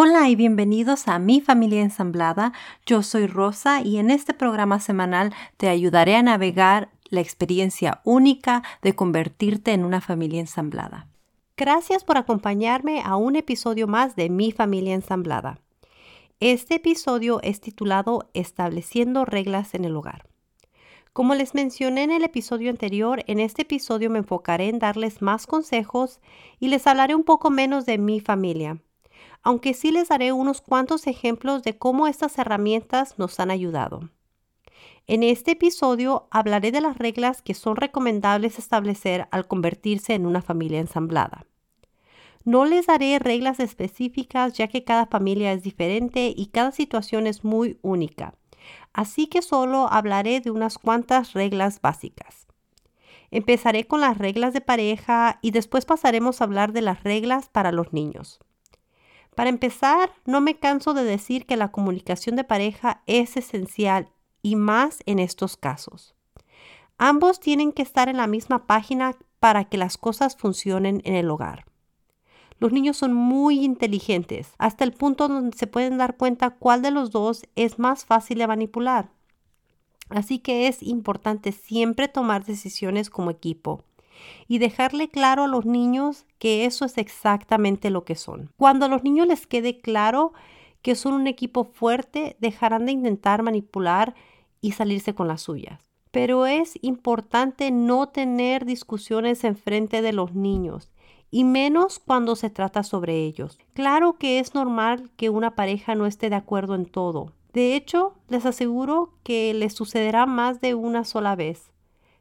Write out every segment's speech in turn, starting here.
Hola y bienvenidos a Mi Familia Ensamblada. Yo soy Rosa y en este programa semanal te ayudaré a navegar la experiencia única de convertirte en una familia ensamblada. Gracias por acompañarme a un episodio más de Mi Familia Ensamblada. Este episodio es titulado Estableciendo reglas en el hogar. Como les mencioné en el episodio anterior, en este episodio me enfocaré en darles más consejos y les hablaré un poco menos de mi familia aunque sí les daré unos cuantos ejemplos de cómo estas herramientas nos han ayudado. En este episodio hablaré de las reglas que son recomendables establecer al convertirse en una familia ensamblada. No les daré reglas específicas ya que cada familia es diferente y cada situación es muy única, así que solo hablaré de unas cuantas reglas básicas. Empezaré con las reglas de pareja y después pasaremos a hablar de las reglas para los niños. Para empezar, no me canso de decir que la comunicación de pareja es esencial y más en estos casos. Ambos tienen que estar en la misma página para que las cosas funcionen en el hogar. Los niños son muy inteligentes, hasta el punto donde se pueden dar cuenta cuál de los dos es más fácil de manipular. Así que es importante siempre tomar decisiones como equipo y dejarle claro a los niños que eso es exactamente lo que son. Cuando a los niños les quede claro que son un equipo fuerte, dejarán de intentar manipular y salirse con las suyas. Pero es importante no tener discusiones en frente de los niños y menos cuando se trata sobre ellos. Claro que es normal que una pareja no esté de acuerdo en todo. De hecho, les aseguro que les sucederá más de una sola vez.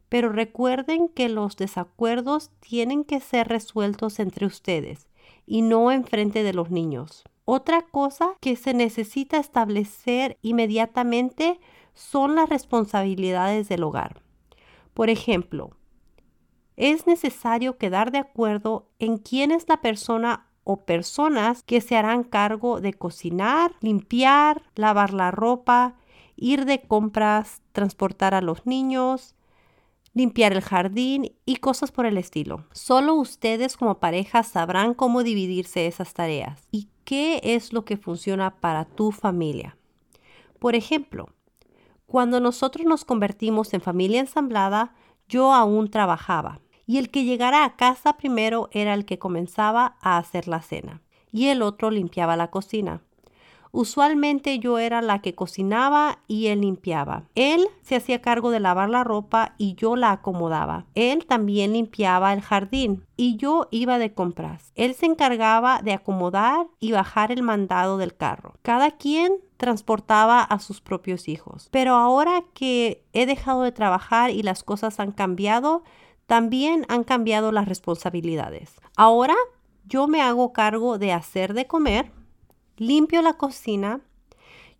Pero recuerden que los desacuerdos tienen que ser resueltos entre ustedes y no en frente de los niños. Otra cosa que se necesita establecer inmediatamente son las responsabilidades del hogar. Por ejemplo, es necesario quedar de acuerdo en quién es la persona o personas que se harán cargo de cocinar, limpiar, lavar la ropa, ir de compras, transportar a los niños, limpiar el jardín y cosas por el estilo. Solo ustedes como pareja sabrán cómo dividirse esas tareas y qué es lo que funciona para tu familia. Por ejemplo, cuando nosotros nos convertimos en familia ensamblada, yo aún trabajaba y el que llegara a casa primero era el que comenzaba a hacer la cena y el otro limpiaba la cocina. Usualmente yo era la que cocinaba y él limpiaba. Él se hacía cargo de lavar la ropa y yo la acomodaba. Él también limpiaba el jardín y yo iba de compras. Él se encargaba de acomodar y bajar el mandado del carro. Cada quien transportaba a sus propios hijos. Pero ahora que he dejado de trabajar y las cosas han cambiado, también han cambiado las responsabilidades. Ahora yo me hago cargo de hacer de comer, limpio la cocina,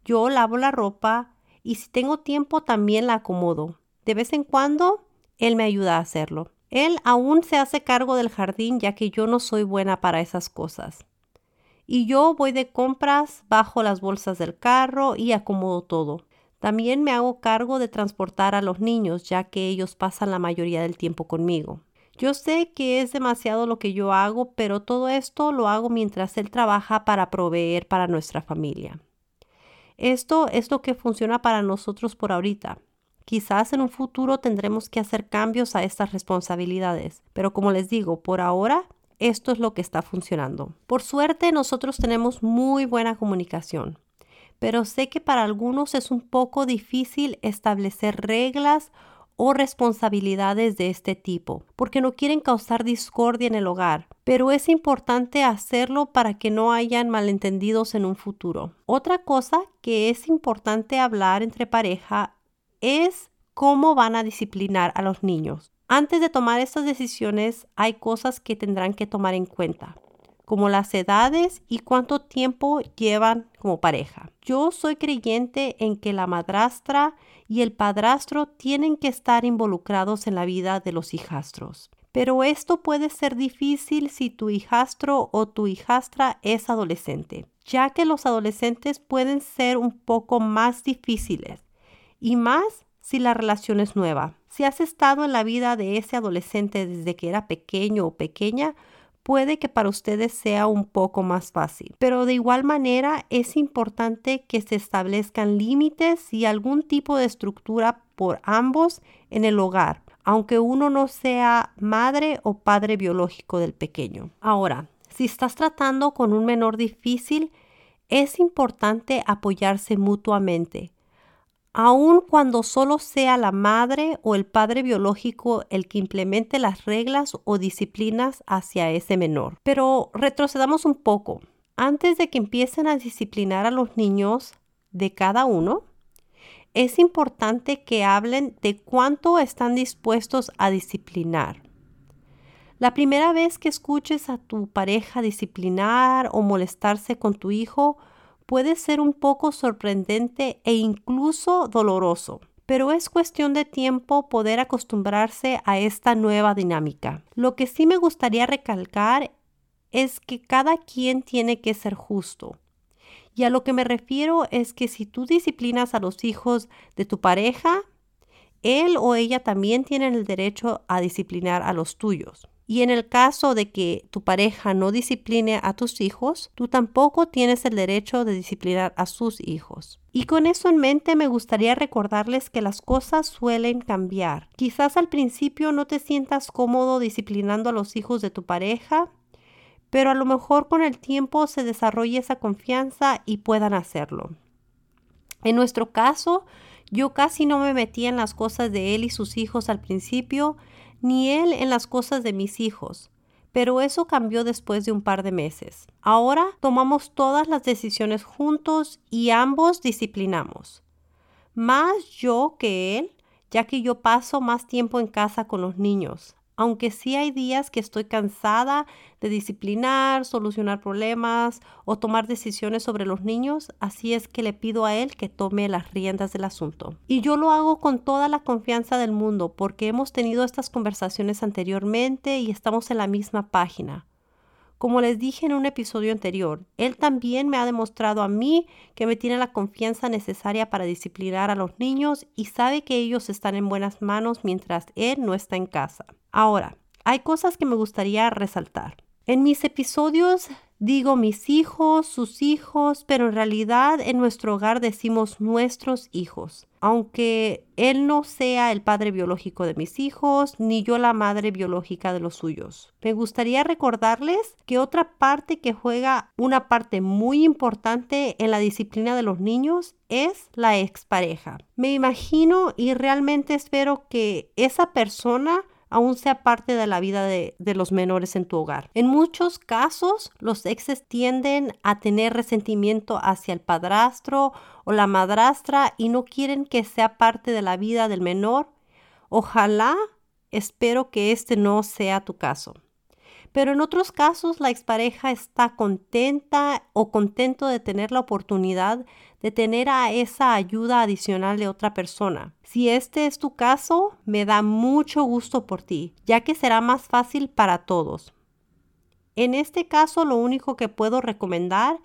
yo lavo la ropa y si tengo tiempo también la acomodo. De vez en cuando, él me ayuda a hacerlo. Él aún se hace cargo del jardín ya que yo no soy buena para esas cosas. Y yo voy de compras, bajo las bolsas del carro y acomodo todo. También me hago cargo de transportar a los niños ya que ellos pasan la mayoría del tiempo conmigo. Yo sé que es demasiado lo que yo hago, pero todo esto lo hago mientras él trabaja para proveer para nuestra familia. Esto es lo que funciona para nosotros por ahorita. Quizás en un futuro tendremos que hacer cambios a estas responsabilidades, pero como les digo, por ahora esto es lo que está funcionando. Por suerte nosotros tenemos muy buena comunicación, pero sé que para algunos es un poco difícil establecer reglas o responsabilidades de este tipo, porque no quieren causar discordia en el hogar, pero es importante hacerlo para que no hayan malentendidos en un futuro. Otra cosa que es importante hablar entre pareja es cómo van a disciplinar a los niños. Antes de tomar estas decisiones hay cosas que tendrán que tomar en cuenta como las edades y cuánto tiempo llevan como pareja. Yo soy creyente en que la madrastra y el padrastro tienen que estar involucrados en la vida de los hijastros. Pero esto puede ser difícil si tu hijastro o tu hijastra es adolescente, ya que los adolescentes pueden ser un poco más difíciles y más si la relación es nueva. Si has estado en la vida de ese adolescente desde que era pequeño o pequeña, puede que para ustedes sea un poco más fácil. Pero de igual manera es importante que se establezcan límites y algún tipo de estructura por ambos en el hogar, aunque uno no sea madre o padre biológico del pequeño. Ahora, si estás tratando con un menor difícil, es importante apoyarse mutuamente aun cuando solo sea la madre o el padre biológico el que implemente las reglas o disciplinas hacia ese menor. Pero retrocedamos un poco. Antes de que empiecen a disciplinar a los niños de cada uno, es importante que hablen de cuánto están dispuestos a disciplinar. La primera vez que escuches a tu pareja disciplinar o molestarse con tu hijo, puede ser un poco sorprendente e incluso doloroso, pero es cuestión de tiempo poder acostumbrarse a esta nueva dinámica. Lo que sí me gustaría recalcar es que cada quien tiene que ser justo. Y a lo que me refiero es que si tú disciplinas a los hijos de tu pareja, él o ella también tienen el derecho a disciplinar a los tuyos. Y en el caso de que tu pareja no discipline a tus hijos, tú tampoco tienes el derecho de disciplinar a sus hijos. Y con eso en mente me gustaría recordarles que las cosas suelen cambiar. Quizás al principio no te sientas cómodo disciplinando a los hijos de tu pareja, pero a lo mejor con el tiempo se desarrolle esa confianza y puedan hacerlo. En nuestro caso, yo casi no me metía en las cosas de él y sus hijos al principio, ni él en las cosas de mis hijos. Pero eso cambió después de un par de meses. Ahora tomamos todas las decisiones juntos y ambos disciplinamos. Más yo que él, ya que yo paso más tiempo en casa con los niños aunque sí hay días que estoy cansada de disciplinar, solucionar problemas o tomar decisiones sobre los niños, así es que le pido a él que tome las riendas del asunto. Y yo lo hago con toda la confianza del mundo porque hemos tenido estas conversaciones anteriormente y estamos en la misma página. Como les dije en un episodio anterior, Él también me ha demostrado a mí que me tiene la confianza necesaria para disciplinar a los niños y sabe que ellos están en buenas manos mientras Él no está en casa. Ahora, hay cosas que me gustaría resaltar. En mis episodios Digo mis hijos, sus hijos, pero en realidad en nuestro hogar decimos nuestros hijos. Aunque él no sea el padre biológico de mis hijos, ni yo la madre biológica de los suyos. Me gustaría recordarles que otra parte que juega una parte muy importante en la disciplina de los niños es la expareja. Me imagino y realmente espero que esa persona aún sea parte de la vida de, los menores en tu hogar. En muchos casos, los exes tienden a tener resentimiento hacia el padrastro o la madrastra y no quieren que sea parte de la vida del menor. Ojalá, espero que este no sea tu caso. Pero en otros casos la expareja está contenta o contento de tener la oportunidad de tener a esa ayuda adicional de otra persona. Si este es tu caso, me da mucho gusto por ti, ya que será más fácil para todos. En este caso, lo único que puedo recomendar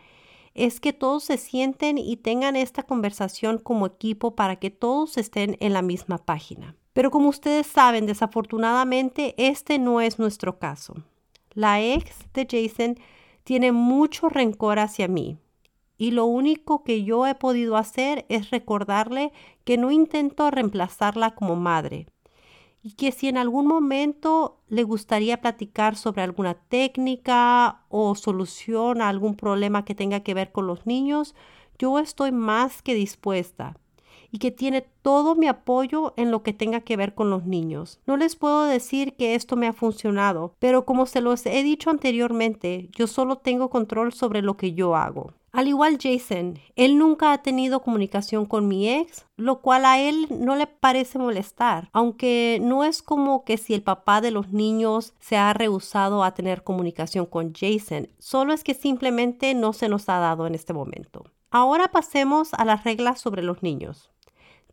es que todos se sienten y tengan esta conversación como equipo para que todos estén en la misma página. Pero como ustedes saben, desafortunadamente este no es nuestro caso. La ex de Jason tiene mucho rencor hacia mí y lo único que yo he podido hacer es recordarle que no intento reemplazarla como madre y que si en algún momento le gustaría platicar sobre alguna técnica o solución a algún problema que tenga que ver con los niños, yo estoy más que dispuesta y que tiene todo mi apoyo en lo que tenga que ver con los niños. No les puedo decir que esto me ha funcionado, pero como se los he dicho anteriormente, yo solo tengo control sobre lo que yo hago. Al igual Jason, él nunca ha tenido comunicación con mi ex, lo cual a él no le parece molestar, aunque no es como que si el papá de los niños se ha rehusado a tener comunicación con Jason, solo es que simplemente no se nos ha dado en este momento. Ahora pasemos a las reglas sobre los niños.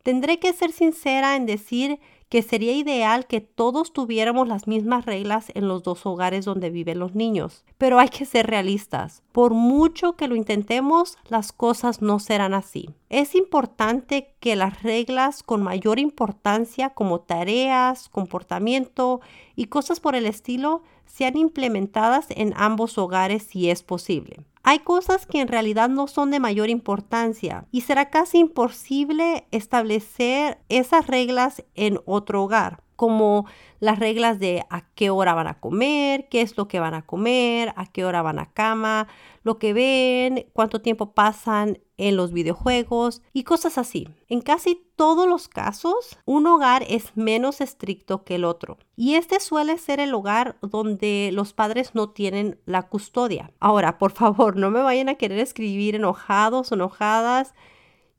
Tendré que ser sincera en decir que sería ideal que todos tuviéramos las mismas reglas en los dos hogares donde viven los niños. Pero hay que ser realistas. Por mucho que lo intentemos, las cosas no serán así. Es importante que las reglas con mayor importancia como tareas, comportamiento y cosas por el estilo sean implementadas en ambos hogares si es posible. Hay cosas que en realidad no son de mayor importancia y será casi imposible establecer esas reglas en otro hogar, como las reglas de a qué hora van a comer, qué es lo que van a comer, a qué hora van a cama, lo que ven, cuánto tiempo pasan en los videojuegos y cosas así. En casi todos los casos, un hogar es menos estricto que el otro. Y este suele ser el hogar donde los padres no tienen la custodia. Ahora, por favor, no me vayan a querer escribir enojados o enojadas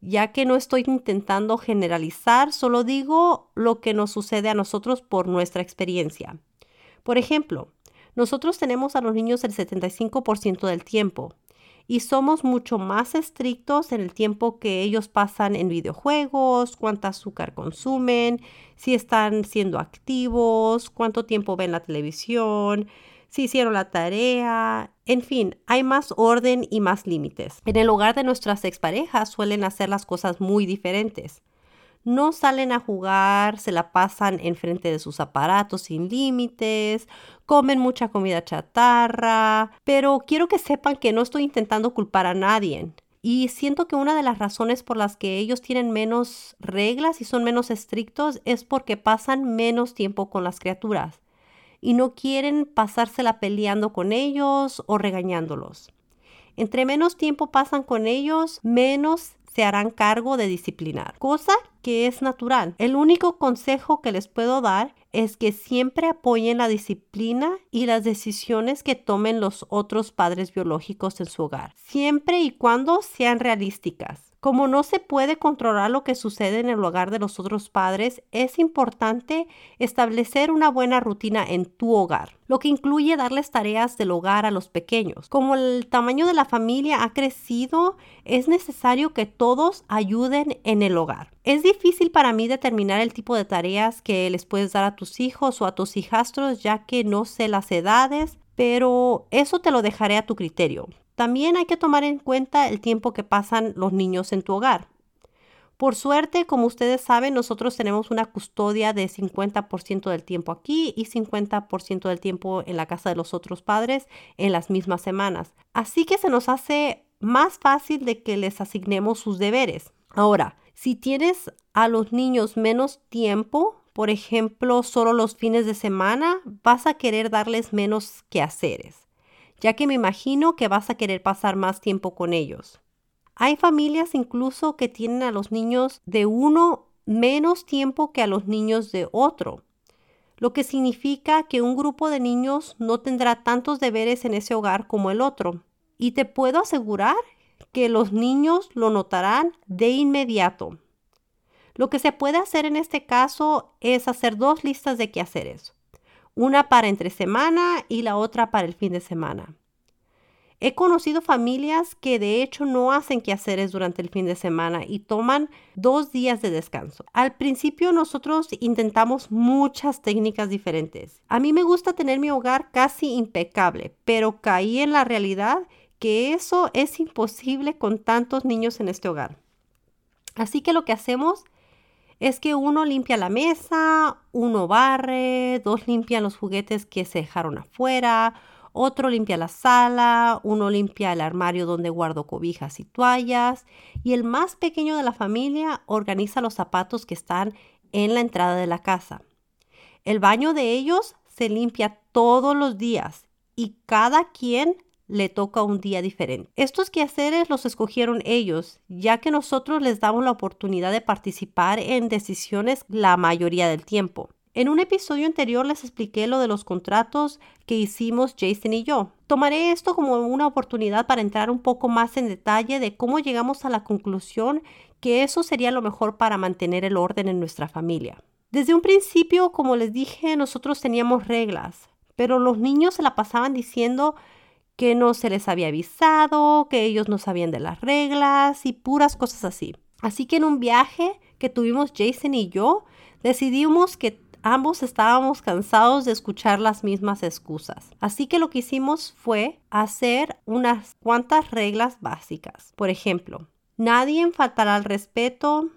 ya que no estoy intentando generalizar, solo digo lo que nos sucede a nosotros por nuestra experiencia. Por ejemplo, nosotros tenemos a los niños el 75% del tiempo y somos mucho más estrictos en el tiempo que ellos pasan en videojuegos, cuánta azúcar consumen, si están siendo activos, cuánto tiempo ven la televisión, si hicieron la tarea, en fin, hay más orden y más límites. En el hogar de nuestras exparejas suelen hacer las cosas muy diferentes no salen a jugar, se la pasan enfrente de sus aparatos sin límites, comen mucha comida chatarra, pero quiero que sepan que no estoy intentando culpar a nadie. Y siento que una de las razones por las que ellos tienen menos reglas y son menos estrictos es porque pasan menos tiempo con las criaturas y no quieren pasársela peleando con ellos o regañándolos. Entre menos tiempo pasan con ellos, menos se harán cargo de disciplinar, cosa que es natural. El único consejo que les puedo dar es que siempre apoyen la disciplina y las decisiones que tomen los otros padres biológicos en su hogar, siempre y cuando sean realísticas. Como no se puede controlar lo que sucede en el hogar de los otros padres, es importante establecer una buena rutina en tu hogar, lo que incluye darles tareas del hogar a los pequeños. Como el tamaño de la familia ha crecido, es necesario que todos ayuden en el hogar. Es difícil para mí determinar el tipo de tareas que les puedes dar a tus hijos o a tus hijastros, ya que no sé las edades, pero eso te lo dejaré a tu criterio. También hay que tomar en cuenta el tiempo que pasan los niños en tu hogar. Por suerte, como ustedes saben, nosotros tenemos una custodia de 50% del tiempo aquí y 50% del tiempo en la casa de los otros padres en las mismas semanas. Así que se nos hace más fácil de que les asignemos sus deberes. Ahora, si tienes a los niños menos tiempo, por ejemplo, solo los fines de semana, vas a querer darles menos quehaceres ya que me imagino que vas a querer pasar más tiempo con ellos. Hay familias incluso que tienen a los niños de uno menos tiempo que a los niños de otro, lo que significa que un grupo de niños no tendrá tantos deberes en ese hogar como el otro. Y te puedo asegurar que los niños lo notarán de inmediato. Lo que se puede hacer en este caso es hacer dos listas de quehaceres una para entre semana y la otra para el fin de semana. He conocido familias que de hecho no hacen quehaceres durante el fin de semana y toman dos días de descanso. Al principio nosotros intentamos muchas técnicas diferentes. A mí me gusta tener mi hogar casi impecable, pero caí en la realidad que eso es imposible con tantos niños en este hogar. Así que lo que hacemos es que uno limpia la mesa, uno barre, dos limpian los juguetes que se dejaron afuera, otro limpia la sala, uno limpia el armario donde guardo cobijas y toallas y el más pequeño de la familia organiza los zapatos que están en la entrada de la casa. El baño de ellos se limpia todos los días y cada quien le toca un día diferente. Estos quehaceres los escogieron ellos, ya que nosotros les damos la oportunidad de participar en decisiones la mayoría del tiempo. En un episodio anterior les expliqué lo de los contratos que hicimos Jason y yo. Tomaré esto como una oportunidad para entrar un poco más en detalle de cómo llegamos a la conclusión que eso sería lo mejor para mantener el orden en nuestra familia. Desde un principio, como les dije, nosotros teníamos reglas, pero los niños se la pasaban diciendo que no se les había avisado, que ellos no sabían de las reglas y puras cosas así. Así que en un viaje que tuvimos Jason y yo, Decidimos que ambos estábamos cansados de escuchar las mismas excusas. Así que lo que hicimos fue hacer unas cuantas reglas básicas. Por ejemplo, nadie faltará al respeto.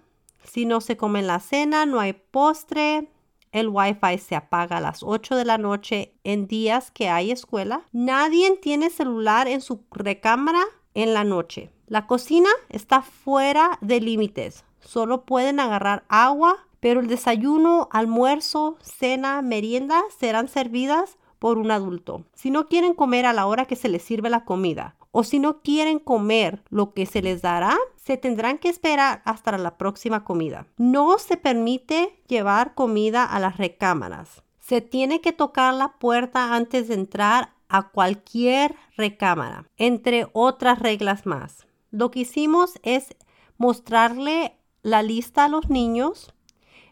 Si no se come en la cena, no hay postre. El wifi se apaga a las 8 de la noche en días que hay escuela. Nadie tiene celular en su recámara en la noche. La cocina está fuera de límites. Solo pueden agarrar agua pero el desayuno, almuerzo, cena, merienda serán servidas por un adulto. Si no quieren comer a la hora que se les sirve la comida o si no quieren comer lo que se les dará, se tendrán que esperar hasta la próxima comida. No se permite llevar comida a las recámaras. Se tiene que tocar la puerta antes de entrar a cualquier recámara, entre otras reglas más. Lo que hicimos es mostrarle la lista a los niños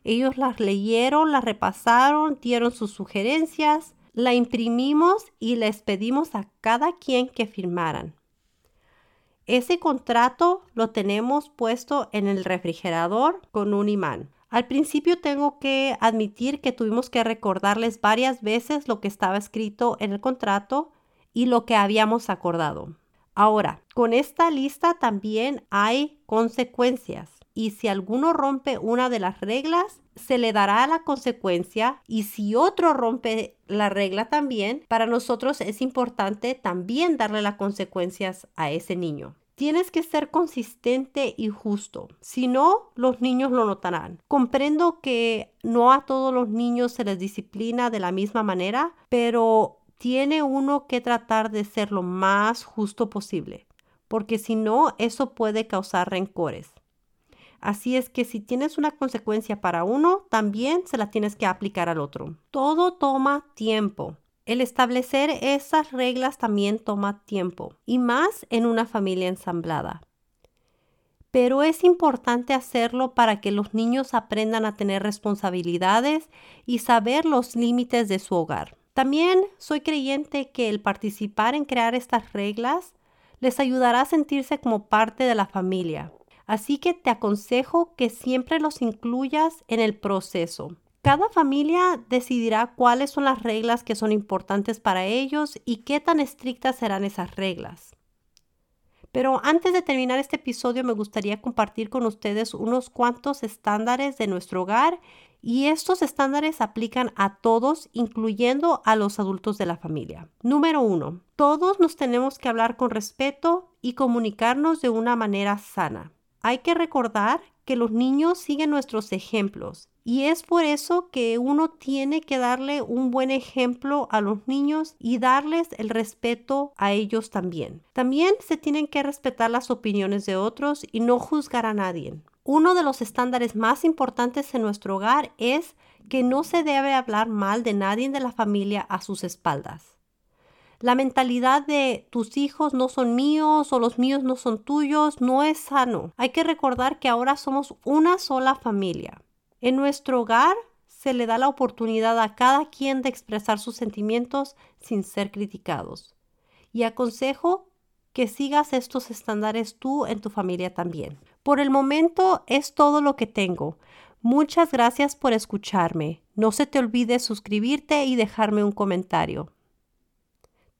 ellos las leyeron, las repasaron, dieron sus sugerencias, la imprimimos y les pedimos a cada quien que firmaran. Ese contrato lo tenemos puesto en el refrigerador con un imán. Al principio tengo que admitir que tuvimos que recordarles varias veces lo que estaba escrito en el contrato y lo que habíamos acordado. Ahora, con esta lista también hay consecuencias y si alguno rompe una de las reglas, se le dará la consecuencia y si otro rompe la regla también, para nosotros es importante también darle las consecuencias a ese niño. Tienes que ser consistente y justo, si no, los niños lo notarán. Comprendo que no a todos los niños se les disciplina de la misma manera, pero tiene uno que tratar de ser lo más justo posible, porque si no, eso puede causar rencores. Así es que si tienes una consecuencia para uno, también se la tienes que aplicar al otro. Todo toma tiempo. El establecer esas reglas también toma tiempo, y más en una familia ensamblada. Pero es importante hacerlo para que los niños aprendan a tener responsabilidades y saber los límites de su hogar. También soy creyente que el participar en crear estas reglas les ayudará a sentirse como parte de la familia Así que te aconsejo que siempre los incluyas en el proceso. Cada familia decidirá cuáles son las reglas que son importantes para ellos y qué tan estrictas serán esas reglas. Pero antes de terminar este episodio me gustaría compartir con ustedes unos cuantos estándares de nuestro hogar y estos estándares aplican a todos, incluyendo a los adultos de la familia. Número uno, todos nos tenemos que hablar con respeto y comunicarnos de una manera sana. Hay que recordar que los niños siguen nuestros ejemplos y es por eso que uno tiene que darle un buen ejemplo a los niños y darles el respeto a ellos también. También se tienen que respetar las opiniones de otros y no juzgar a nadie. Uno de los estándares más importantes en nuestro hogar es que no se debe hablar mal de nadie de la familia a sus espaldas. La mentalidad de tus hijos no son míos o los míos no son tuyos no es sano. Hay que recordar que ahora somos una sola familia. En nuestro hogar se le da la oportunidad a cada quien de expresar sus sentimientos sin ser criticados. Y aconsejo que sigas estos estándares tú en tu familia también. Por el momento es todo lo que tengo. Muchas gracias por escucharme. No se te olvide suscribirte y dejarme un comentario.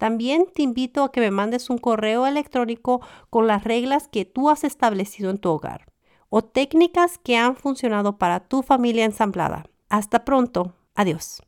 También te invito a que me mandes un correo electrónico con las reglas que tú has establecido en tu hogar o técnicas que han funcionado para tu familia ensamblada. Hasta pronto. Adiós.